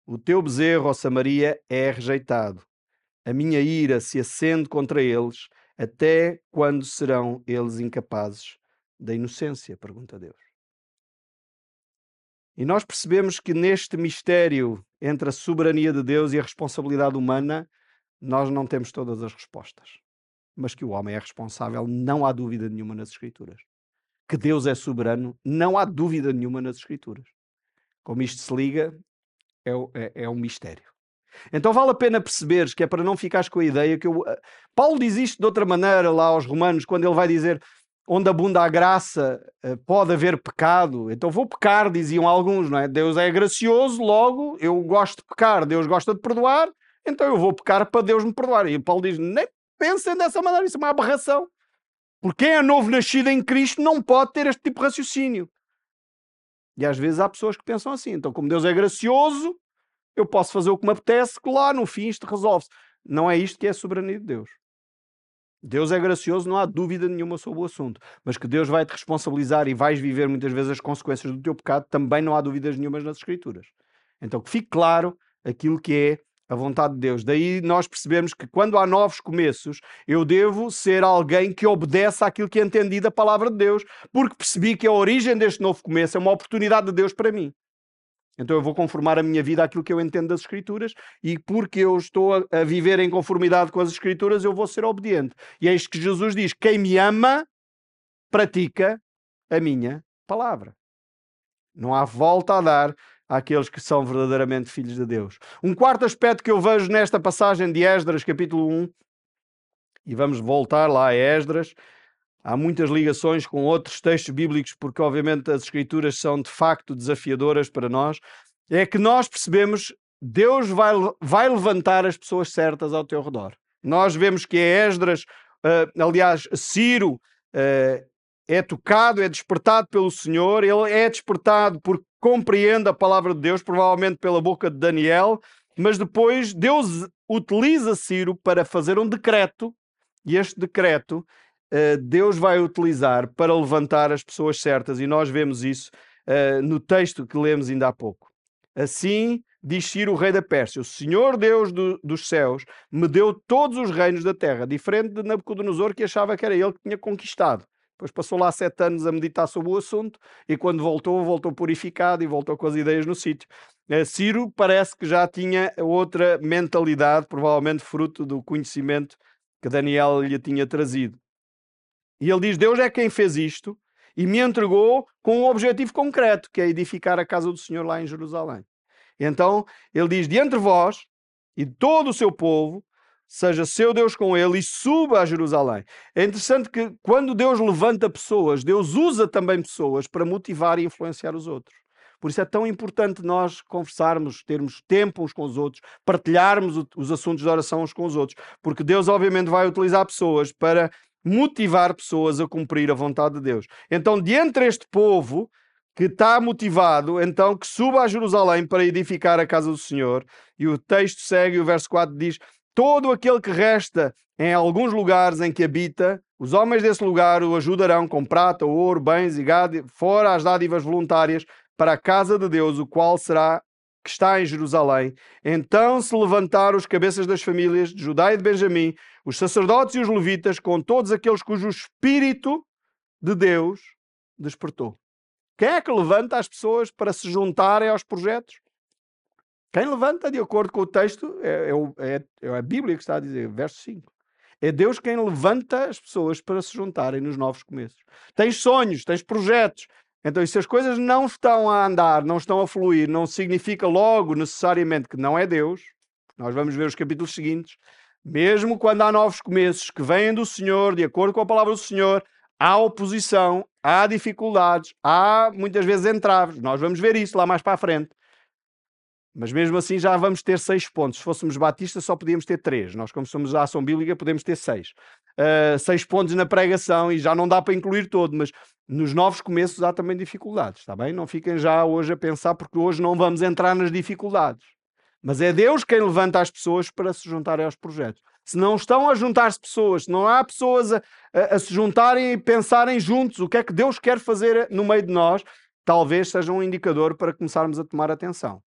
O teu bezerro, ó Samaria, é rejeitado. A minha ira se acende contra eles, até quando serão eles incapazes da inocência? Pergunta Deus. E nós percebemos que neste mistério entre a soberania de Deus e a responsabilidade humana, nós não temos todas as respostas. Mas que o homem é responsável, não há dúvida nenhuma nas Escrituras. Que Deus é soberano, não há dúvida nenhuma nas Escrituras. Como isto se liga, é, é, é um mistério. Então vale a pena perceberes que é para não ficares com a ideia que eu... Eh, Paulo diz isto de outra maneira lá aos romanos, quando ele vai dizer onde abunda a graça, eh, pode haver pecado. Então vou pecar, diziam alguns, não é? Deus é gracioso, logo eu gosto de pecar, Deus gosta de perdoar, então eu vou pecar para Deus me perdoar. E Paulo diz: nem pensem dessa maneira, isso é uma aberração. Porque quem é novo nascido em Cristo não pode ter este tipo de raciocínio. E às vezes há pessoas que pensam assim. Então, como Deus é gracioso, eu posso fazer o que me apetece, que lá no fim isto resolve-se. Não é isto que é a soberania de Deus. Deus é gracioso, não há dúvida nenhuma sobre o assunto. Mas que Deus vai te responsabilizar e vais viver muitas vezes as consequências do teu pecado, também não há dúvidas nenhumas nas Escrituras. Então que fique claro aquilo que é a vontade de Deus. Daí nós percebemos que quando há novos começos, eu devo ser alguém que obedece àquilo que é entendido a palavra de Deus, porque percebi que a origem deste novo começo é uma oportunidade de Deus para mim. Então eu vou conformar a minha vida àquilo que eu entendo das Escrituras e porque eu estou a, a viver em conformidade com as Escrituras, eu vou ser obediente. E é isto que Jesus diz: quem me ama, pratica a minha palavra. Não há volta a dar àqueles que são verdadeiramente filhos de Deus. Um quarto aspecto que eu vejo nesta passagem de Esdras, capítulo 1, e vamos voltar lá a Esdras, Há muitas ligações com outros textos bíblicos, porque obviamente as escrituras são de facto desafiadoras para nós. É que nós percebemos Deus vai, vai levantar as pessoas certas ao teu redor. Nós vemos que é Esdras, uh, aliás, Ciro, uh, é tocado, é despertado pelo Senhor, ele é despertado porque compreende a palavra de Deus, provavelmente pela boca de Daniel, mas depois Deus utiliza Ciro para fazer um decreto, e este decreto Deus vai utilizar para levantar as pessoas certas, e nós vemos isso uh, no texto que lemos ainda há pouco. Assim diz Ciro, o rei da Pérsia: O Senhor Deus do, dos céus me deu todos os reinos da terra, diferente de Nabucodonosor, que achava que era ele que tinha conquistado. Depois passou lá sete anos a meditar sobre o assunto e quando voltou, voltou purificado e voltou com as ideias no sítio. Uh, Ciro parece que já tinha outra mentalidade, provavelmente fruto do conhecimento que Daniel lhe tinha trazido. E ele diz: Deus é quem fez isto e me entregou com um objetivo concreto, que é edificar a casa do Senhor lá em Jerusalém. Então ele diz: De entre vós e todo o seu povo, seja seu Deus com ele e suba a Jerusalém. É interessante que quando Deus levanta pessoas, Deus usa também pessoas para motivar e influenciar os outros. Por isso é tão importante nós conversarmos, termos tempo uns com os outros, partilharmos os assuntos de oração uns com os outros, porque Deus, obviamente, vai utilizar pessoas para motivar pessoas a cumprir a vontade de Deus. Então, de entre este povo que está motivado, então que suba a Jerusalém para edificar a casa do Senhor. E o texto segue, o verso 4 diz: Todo aquele que resta em alguns lugares em que habita, os homens desse lugar o ajudarão com prata, ouro, bens e gado, fora as dádivas voluntárias, para a casa de Deus, o qual será que está em Jerusalém. Então se levantaram os cabeças das famílias de Judá e de Benjamim, os sacerdotes e os levitas, com todos aqueles cujo espírito de Deus despertou. Quem é que levanta as pessoas para se juntarem aos projetos? Quem levanta, de acordo com o texto, é, é, é, é a Bíblia que está a dizer, verso 5. É Deus quem levanta as pessoas para se juntarem nos novos começos. Tens sonhos, tens projetos, Então, se as coisas não estão a andar, não estão a fluir, não significa logo necessariamente que não é Deus. Nós vamos ver os capítulos seguintes. Mesmo quando há novos começos que vêm do Senhor, de acordo com a palavra do Senhor, há oposição, há dificuldades, há muitas vezes entraves. Nós vamos ver isso lá mais para a frente. Mas mesmo assim já vamos ter seis pontos. Se fôssemos batistas, só podíamos ter três. Nós, como somos a ação bíblica, podemos ter seis. Uh, seis pontos na pregação e já não dá para incluir todo, mas nos novos começos há também dificuldades, está bem? Não fiquem já hoje a pensar, porque hoje não vamos entrar nas dificuldades. Mas é Deus quem levanta as pessoas para se juntarem aos projetos. Se não estão a juntar-se pessoas, se não há pessoas a, a, a se juntarem e pensarem juntos o que é que Deus quer fazer no meio de nós, talvez seja um indicador para começarmos a tomar atenção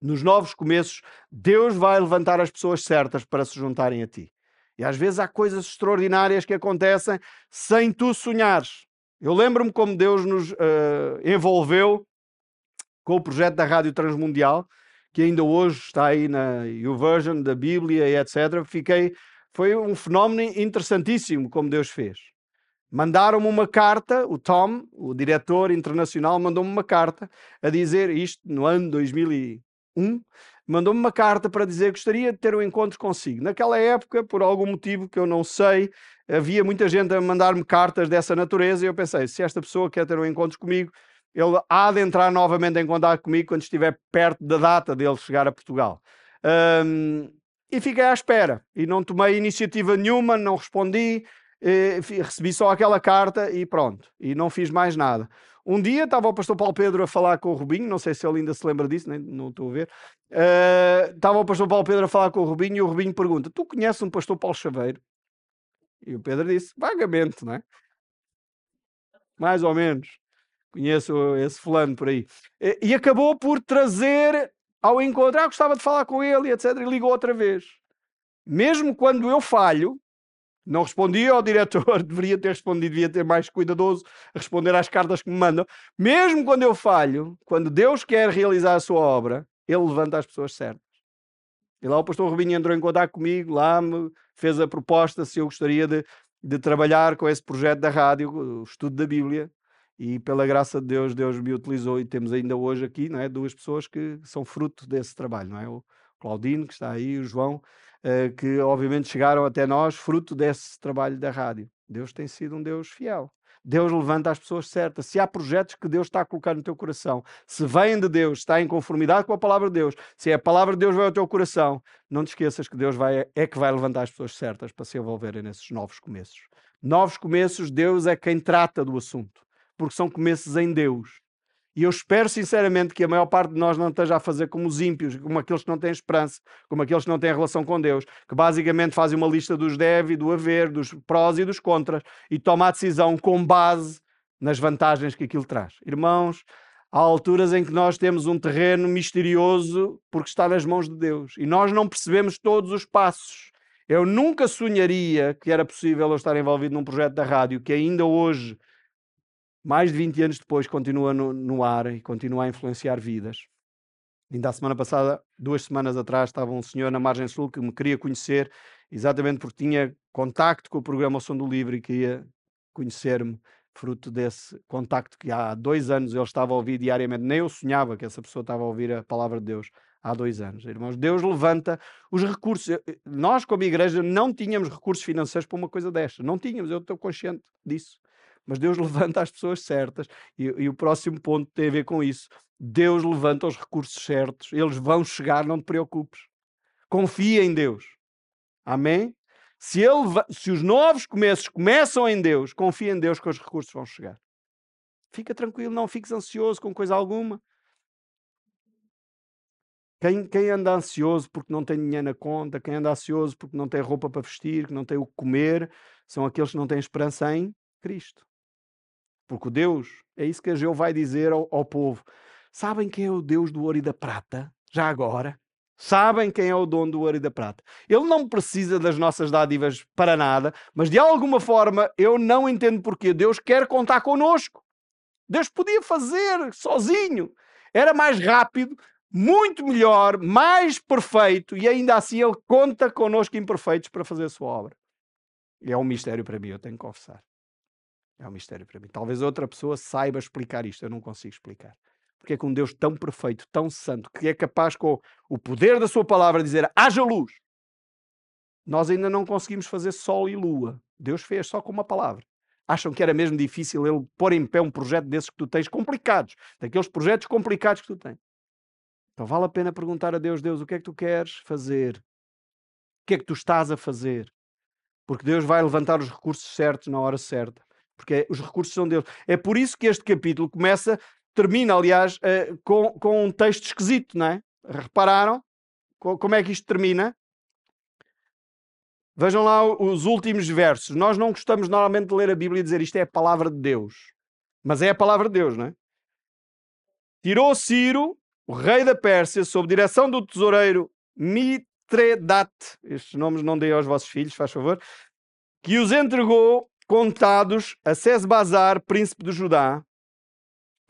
nos novos começos, Deus vai levantar as pessoas certas para se juntarem a ti. E às vezes há coisas extraordinárias que acontecem sem tu sonhares. Eu lembro-me como Deus nos uh, envolveu com o projeto da Rádio Transmundial, que ainda hoje está aí na YouVersion da Bíblia e etc. Fiquei, foi um fenómeno interessantíssimo como Deus fez. Mandaram-me uma carta, o Tom, o diretor internacional, mandou-me uma carta a dizer isto no ano 2000 1, mandou-me uma carta para dizer que gostaria de ter um encontro consigo. Naquela época, por algum motivo que eu não sei, havia muita gente a mandar-me cartas dessa natureza e eu pensei, se esta pessoa quer ter um encontro comigo, ele há de entrar novamente em contato comigo quando estiver perto da data dele chegar a Portugal. Um, e fiquei à espera e não tomei iniciativa nenhuma, não respondi, eh, recebi só aquela carta e pronto, e não fiz mais nada. Um dia estava o pastor Paulo Pedro a falar com o Rubinho, não sei se ele ainda se lembra disso, nem, não estou a ver. Uh, estava o pastor Paulo Pedro a falar com o Rubinho e o Rubinho pergunta: Tu conheces um pastor Paulo Chaveiro? E o Pedro disse: Vagamente, não é? Mais ou menos. Conheço esse fulano por aí. E, acabou por trazer ao encontro. Ah, gostava de falar com ele, etc. E ligou outra vez. Mesmo quando eu falho, não respondi ao diretor, deveria ter respondido, devia ter mais cuidadoso responder às cartas que me mandam. Mesmo quando eu falho, quando Deus quer realizar a sua obra, Ele levanta as pessoas certas. E lá o pastor Rubinho entrou em contato comigo, lá me fez a proposta se eu gostaria de, de trabalhar com esse projeto da rádio, o estudo da Bíblia. E pela graça de Deus, Deus me utilizou e temos ainda hoje aqui não é, duas pessoas que são fruto desse trabalho. Não é? O Claudino, que está aí, o João, uh, que obviamente chegaram até nós fruto desse trabalho da rádio. Deus tem sido um Deus fiel. Deus levanta as pessoas certas. Se há projetos que Deus está a colocar no teu coração, se vêm de Deus, está em conformidade com a palavra de Deus, se é a palavra de Deus vai ao teu coração, não te esqueças que Deus vai, é que vai levantar as pessoas certas para se envolverem nesses novos começos. Novos começos, Deus é quem trata do assunto, porque são começos em Deus. E eu espero sinceramente que a maior parte de nós não esteja a fazer como os ímpios, como aqueles que não têm esperança, como aqueles que não têm relação com Deus, que basicamente fazem uma lista dos deve e do haver, dos prós e dos contras, e toma a decisão com base nas vantagens que aquilo traz. Irmãos, há alturas em que nós temos um terreno misterioso porque está nas mãos de Deus e nós não percebemos todos os passos. Eu nunca sonharia que era possível eu estar envolvido num projeto da rádio que ainda hoje mais de 20 anos depois, continua no, no ar e continua a influenciar vidas. Ainda a semana passada, duas semanas atrás, estava um senhor na Margem Sul que me queria conhecer, exatamente porque tinha contacto com o programa O Som do Livre e queria conhecer-me, fruto desse contacto que há dois anos ele estava a ouvir diariamente. Nem eu sonhava que essa pessoa estava a ouvir a palavra de Deus há dois anos. Irmãos, Deus levanta os recursos. Nós, como igreja, não tínhamos recursos financeiros para uma coisa desta. Não tínhamos, eu estou consciente disso mas Deus levanta as pessoas certas. E, e, o próximo ponto tem a ver com isso. Deus levanta os recursos certos, eles vão chegar, não te preocupes. Confia em Deus. Amém? Se, ele, se os novos começos começam em Deus, confia em Deus que os recursos vão chegar. Fica tranquilo, não fiques ansioso com coisa alguma. Quem, quem, anda ansioso porque não tem dinheiro na conta, quem anda ansioso porque não tem roupa para vestir, que não tem o que comer, são aqueles que não têm esperança em Cristo. Porque Deus, é isso que a Geu vai dizer ao, ao povo. Sabem quem é o Deus do ouro e da prata? Já agora? Sabem quem é o dono do ouro e da prata. Ele não precisa das nossas dádivas para nada, mas de alguma forma eu não entendo porque Deus quer contar connosco. Deus podia fazer sozinho. Era mais rápido, muito melhor, mais perfeito e ainda assim Ele conta connosco imperfeitos para fazer a sua obra. E é um mistério para mim, eu tenho que confessar. É um mistério para mim. Talvez outra pessoa saiba explicar isto, eu não consigo explicar. Porque é que um Deus tão perfeito, tão santo, que é capaz com o poder da sua palavra dizer haja luz. Nós ainda não conseguimos fazer sol e lua. Deus fez só com uma palavra. Acham que era mesmo difícil ele pôr em pé um projeto desses que tu tens complicados, daqueles projetos complicados que tu tens. Então vale a pena perguntar a Deus, Deus, o que é que tu queres fazer? O que é que tu estás a fazer? Porque Deus vai levantar os recursos certos na hora certa porque é, os recursos são deles. É por isso que este capítulo começa, termina, aliás, uh, com, com um texto esquisito, não é? Repararam como é que isto termina? Vejam lá os últimos versos. Nós não gostamos normalmente de ler a Bíblia e dizer isto é a palavra de Deus. Mas é a palavra de Deus, não é? Tirou Ciro, o rei da Pérsia, sob direção do tesoureiro Mitredat, estes nomes não deem aos vossos filhos, faz favor, que os entregou contados a Sesbazar, príncipe de Judá.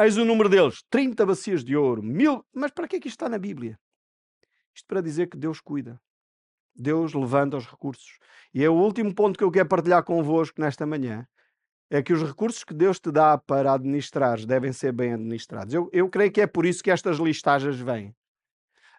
Eis o número deles: 30 bacias de ouro, mil. Mas para que é que isto está na Bíblia? Isto para dizer que Deus cuida. Deus levanta os recursos. E é o último ponto que eu quero partilhar convosco nesta manhã. É que os recursos que Deus te dá para administrar devem ser bem administrados. Eu, eu creio que é por isso que estas listagens vêm.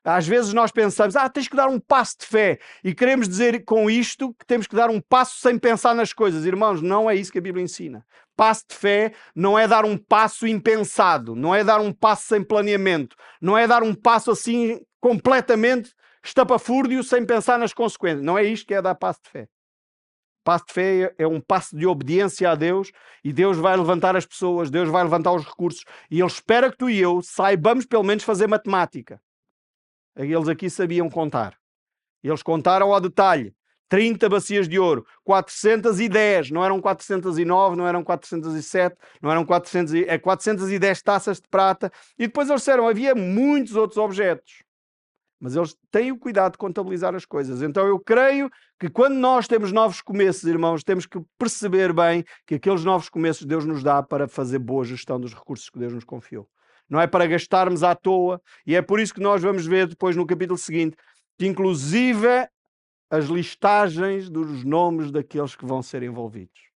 Às vezes nós pensamos, ah, tens que dar um passo de fé e queremos dizer com isto que temos que dar um passo sem pensar nas coisas. Irmãos, não é isso que a Bíblia ensina. Passo de fé não é dar um passo impensado, não é dar um passo sem planeamento, não é dar um passo assim completamente estapafúrdio sem pensar nas consequências. Não é isto que é dar passo de fé. Passo de fé é um passo de obediência a Deus e Deus vai levantar as pessoas, Deus vai levantar os recursos e Ele espera que tu e eu saibamos pelo menos fazer matemática. Eles aqui sabiam contar. Eles contaram ao detalhe. 30 bacias de ouro, 410, não eram 409, não eram 407, não eram 400, é 410 taças de prata. E depois eles disseram, havia muitos outros objetos. Mas eles têm o cuidado de contabilizar as coisas. Então eu creio que quando nós temos novos começos, irmãos, temos que perceber bem que aqueles novos começos Deus nos dá para fazer boa gestão dos recursos que Deus nos confiou não é para gastarmos à toa, e é por isso que nós vamos ver depois no capítulo seguinte que, inclusive, as listagens dos nomes daqueles que vão ser envolvidos.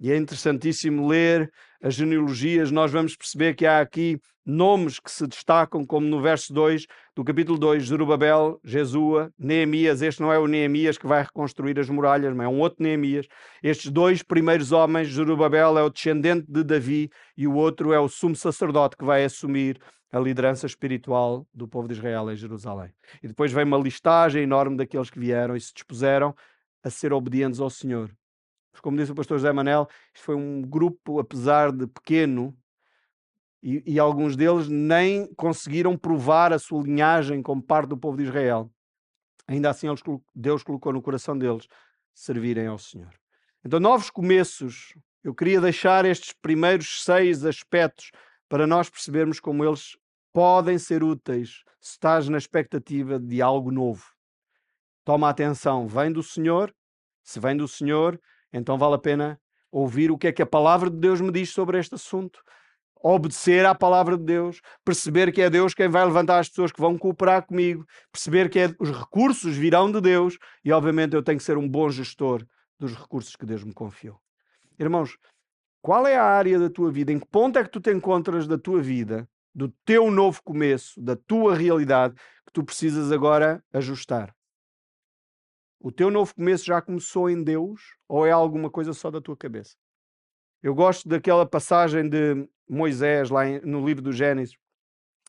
E é interessantíssimo ler as genealogias, nós vamos perceber que há aqui nomes que se destacam, como no verso 2 do capítulo 2, Zerubabel, Jesua, Neemias. Este não é o Neemias que vai reconstruir as muralhas, mas é um outro Neemias. Estes dois primeiros homens, Zerubabel é o descendente de Davi e o outro é o sumo sacerdote que vai assumir a liderança espiritual do povo de Israel em Jerusalém. E depois vem uma listagem enorme daqueles que vieram e se dispuseram a ser obedientes ao Senhor. Como disse o pastor José Manel, isto foi um grupo, apesar de pequeno, e, e, alguns deles nem conseguiram provar a sua linhagem como parte do povo de Israel. Ainda assim, eles, Deus colocou no coração deles servirem ao Senhor. Então, novos começos. Eu queria deixar estes primeiros seis aspectos para nós percebermos como eles podem ser úteis se estás na expectativa de algo novo. Toma atenção, vem do Senhor. Se vem do Senhor, então vale a pena ouvir o que é que a palavra de Deus me diz sobre este assunto, obedecer à palavra de Deus, perceber que é Deus quem vai levantar as pessoas que vão cooperar comigo, perceber que é, os recursos virão de Deus e, obviamente, eu tenho que ser um bom gestor dos recursos que Deus me confiou. Irmãos, qual é a área da tua vida? Em que ponto é que tu te encontras da tua vida, do teu novo começo, da tua realidade, que tu precisas agora ajustar? O teu novo começo já começou em Deus ou é alguma coisa só da tua cabeça? Eu gosto daquela passagem de Moisés lá no livro do Gênesis,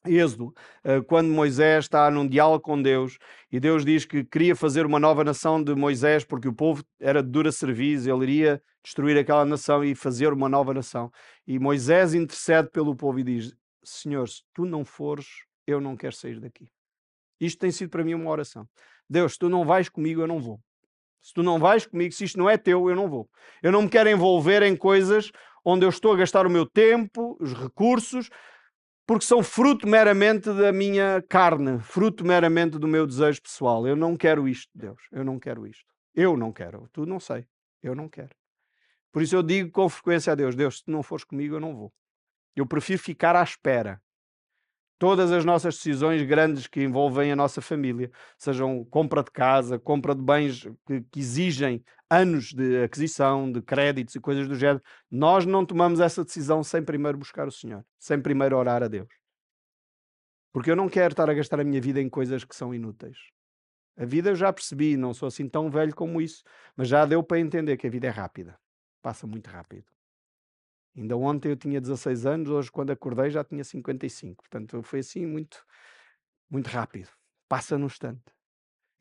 Êxodo, eh, quando Moisés está num diálogo com Deus e Deus diz que queria fazer uma nova nação de Moisés porque o povo era de dura serviço, ele iria destruir aquela nação e fazer uma nova nação. E Moisés intercede pelo povo e diz: Senhor, se tu não fores, eu não quero sair daqui. Isto tem sido para mim uma oração. Deus, se tu não vais comigo, eu não vou. Se tu não vais comigo, se isto não é teu, eu não vou. Eu não me quero envolver em coisas onde eu estou a gastar o meu tempo, os recursos, porque são fruto meramente da minha carne, fruto meramente do meu desejo pessoal. Eu não quero isto, Deus. Eu não quero isto. Eu não quero. Tu não sei. Eu não quero. Por isso eu digo com frequência a Deus: Deus, se tu não fores comigo, eu não vou. Eu prefiro ficar à espera Todas as nossas decisões grandes que envolvem a nossa família, sejam compra de casa, compra de bens que, que exigem anos de aquisição, de créditos e coisas do género, nós não tomamos essa decisão sem primeiro buscar o Senhor, sem primeiro orar a Deus. Porque eu não quero estar a gastar a minha vida em coisas que são inúteis. A vida eu já percebi, não sou assim tão velho como isso, mas já deu para entender que a vida é rápida, passa muito rápido. Ainda ontem eu tinha 16 anos, hoje quando acordei já tinha 55. Portanto, foi assim muito, muito rápido. Passa no instante.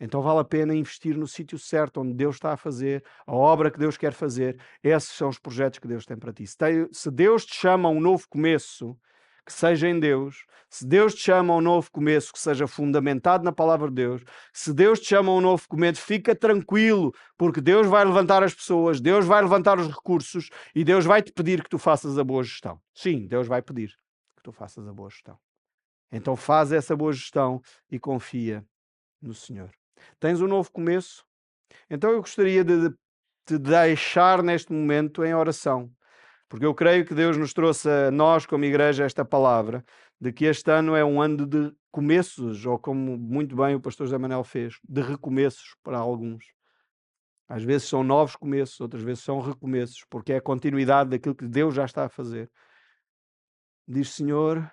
Então vale a pena investir no sítio certo, onde Deus está a fazer, a obra que Deus quer fazer. Esses são os projetos que Deus tem para ti. Se Deus te chama a um novo começo, que seja em Deus, se Deus te chama a um novo começo que seja fundamentado na palavra de Deus, se Deus te chama a um novo começo, fica tranquilo, porque Deus vai levantar as pessoas, Deus vai levantar os recursos e Deus vai te pedir que tu faças a boa gestão. Sim, Deus vai pedir que tu faças a boa gestão. Então faz essa boa gestão e confia no Senhor. Tens um novo começo? Então eu gostaria de te deixar neste momento em oração porque eu creio que Deus nos trouxe a nós, como igreja, esta palavra de que este ano é um ano de começos, ou como muito bem o pastor José Manuel fez, de recomeços para alguns. Às vezes são novos começos, outras vezes são recomeços, porque é a continuidade daquilo que Deus já está a fazer. Diz, Senhor,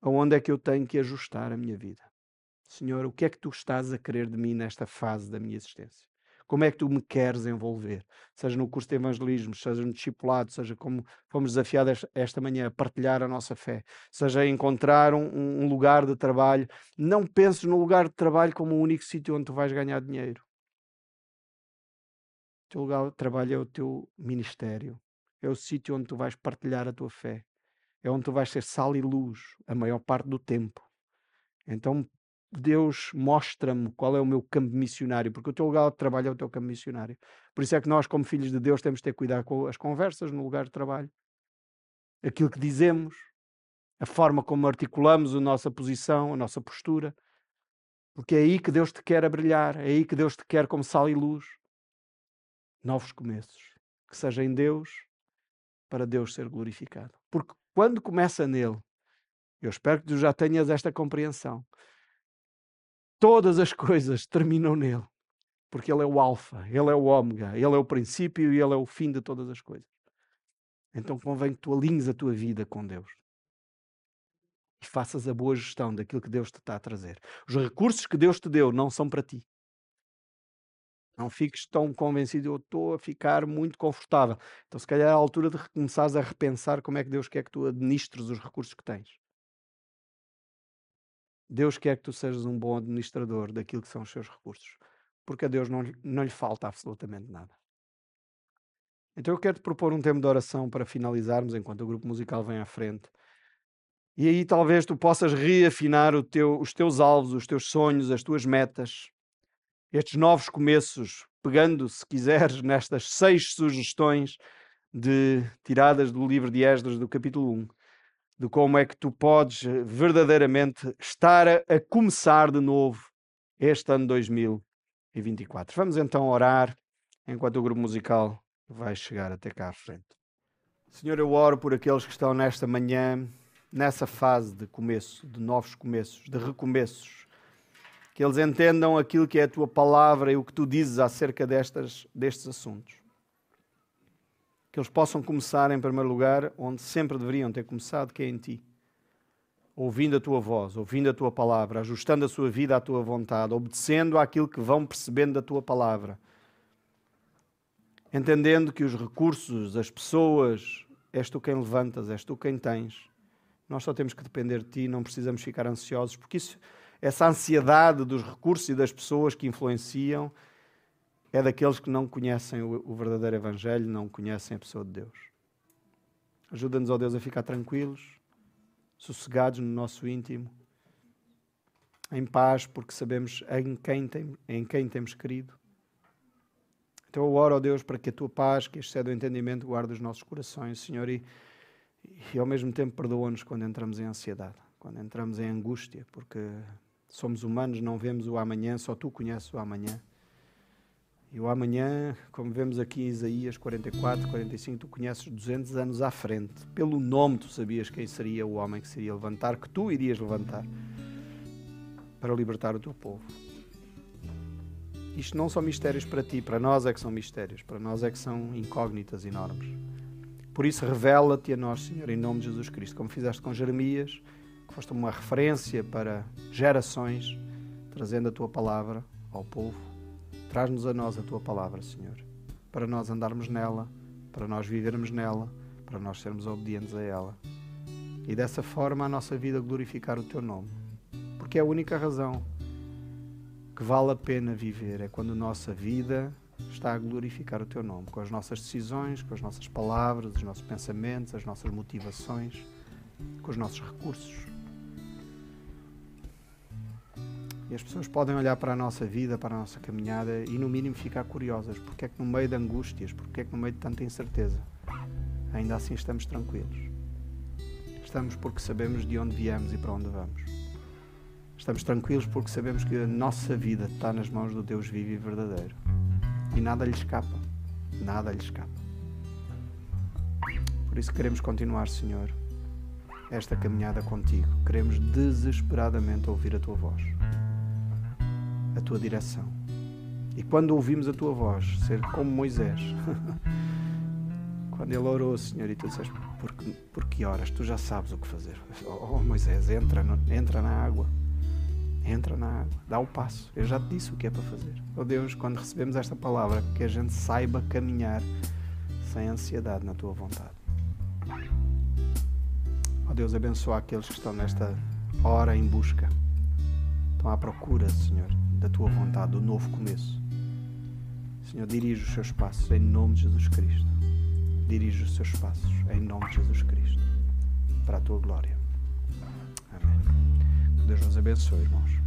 aonde é que eu tenho que ajustar a minha vida? Senhor, o que é que tu estás a querer de mim nesta fase da minha existência? Como é que tu me queres envolver? Seja no curso de evangelismo, seja no discipulado, seja como fomos desafiados esta manhã a partilhar a nossa fé, seja encontrar um, um lugar de trabalho. Não penses no lugar de trabalho como o único sítio onde tu vais ganhar dinheiro. O teu lugar de trabalho é o teu ministério, é o sítio onde tu vais partilhar a tua fé, é onde tu vais ser sal e luz a maior parte do tempo. Então Deus mostra-me qual é o meu campo missionário, porque o teu lugar de trabalho é o teu campo missionário. Por isso é que nós, como filhos de Deus, temos de ter cuidado com as conversas no lugar de trabalho, aquilo que dizemos, a forma como articulamos a nossa posição, a nossa postura, porque é aí que Deus te quer a brilhar, é aí que Deus te quer como sal e luz. Novos começos, que seja em Deus, para Deus ser glorificado. Porque quando começa nele, eu espero que tu já tenhas esta compreensão Todas as coisas terminam nele, porque ele é o Alfa, ele é o Ômega, ele é o princípio e ele é o fim de todas as coisas. Então convém que tu alinhes a tua vida com Deus e faças a boa gestão daquilo que Deus te está a trazer. Os recursos que Deus te deu não são para ti. Não fiques tão convencido, eu estou a ficar muito confortável. Então, se calhar é a altura de começares a repensar como é que Deus quer que tu administres os recursos que tens. Deus quer que tu sejas um bom administrador daquilo que são os seus recursos, porque a Deus não, não lhe falta absolutamente nada. Então eu quero te propor um tempo de oração para finalizarmos enquanto o grupo musical vem à frente. E aí talvez tu possas reafinar teu, os teus alvos, os teus sonhos, as tuas metas, estes novos começos, pegando, se quiseres, nestas seis sugestões de tiradas do livro de Esdras, do capítulo 1 de como é que tu podes eh, verdadeiramente estar a, a começar de novo este ano 2024. Vamos então orar enquanto o grupo musical vai chegar até cá à frente. Senhor, eu oro por aqueles que estão nesta manhã, nessa fase de começo, de novos começos, de recomeços, que eles entendam aquilo que é a tua palavra e o que tu dizes acerca destas, destes assuntos que eles possam começar, em primeiro lugar, onde sempre deveriam ter começado, que é em ti. Ouvindo a tua voz, ouvindo a tua palavra, ajustando a sua vida à tua vontade, obedecendo àquilo que vão percebendo da tua palavra. Entendendo que os recursos, as pessoas, és tu quem levantas, és tu quem tens. Nós só temos que depender de ti, não precisamos ficar ansiosos, porque isso, essa ansiedade dos recursos e das pessoas que influenciam é daqueles que não conhecem o, verdadeiro Evangelho, não conhecem a pessoa de Deus. Ajuda-nos, ó Deus, a ficar tranquilos, sossegados no nosso íntimo, em paz, porque sabemos em quem, tem, em quem temos querido. Então eu oro, ó Deus, para que a tua paz, que excede o entendimento, guarde os nossos corações, Senhor, e, e ao mesmo tempo perdoa-nos quando entramos em ansiedade, quando entramos em angústia, porque somos humanos, não vemos o amanhã, só tu conheces o amanhã. E o amanhã, como vemos aqui em Isaías 44, 45, tu conheces 200 anos à frente. Pelo nome tu sabias quem seria o homem que seria levantar, que tu irias levantar para libertar o teu povo. Isto não são mistérios para ti, para nós é que são mistérios, para nós é que são incógnitas enormes. Por isso, revela-te a nós, Senhor, em nome de Jesus Cristo, como fizeste com Jeremias, que foste uma referência para gerações, trazendo a tua palavra ao povo. Traz-nos a nós a tua palavra, Senhor, para nós andarmos nela, para nós vivermos nela, para nós sermos obedientes a ela. E dessa forma a nossa vida glorificar o teu nome. Porque é a única razão que vale a pena viver é quando a nossa vida está a glorificar o teu nome, com as nossas decisões, com as nossas palavras, os nossos pensamentos, as nossas motivações, com os nossos recursos. E as pessoas podem olhar para a nossa vida, para a nossa caminhada e, no mínimo, ficar curiosas. Porque é que, no meio de angústias, porque é que, no meio de tanta incerteza, ainda assim estamos tranquilos? Estamos porque sabemos de onde viemos e para onde vamos. Estamos tranquilos porque sabemos que a nossa vida está nas mãos do Deus vivo e verdadeiro. E nada lhe escapa. Nada lhe escapa. Por isso queremos continuar, Senhor, esta caminhada contigo. Queremos desesperadamente ouvir a tua voz, a tua direção. E quando ouvimos a tua voz, ser como Moisés, quando ele orou, Senhor, e tu disseste, por que, por que horas? Tu já sabes o que fazer. Oh, Moisés, entra, entra na água entra na água, dá o passo. Eu já te disse o que é para fazer. Oh Deus, quando recebemos esta palavra, que a gente saiba caminhar sem ansiedade na tua vontade. Oh Deus, abençoa aqueles que estão nesta hora em busca, estão à procura, Senhor, da tua vontade, do novo começo. Senhor, dirige os seus passos em nome de Jesus Cristo. Dirige os seus passos em nome de Jesus Cristo, para a tua glória. Amém. Deus nos abençoe, irmãos.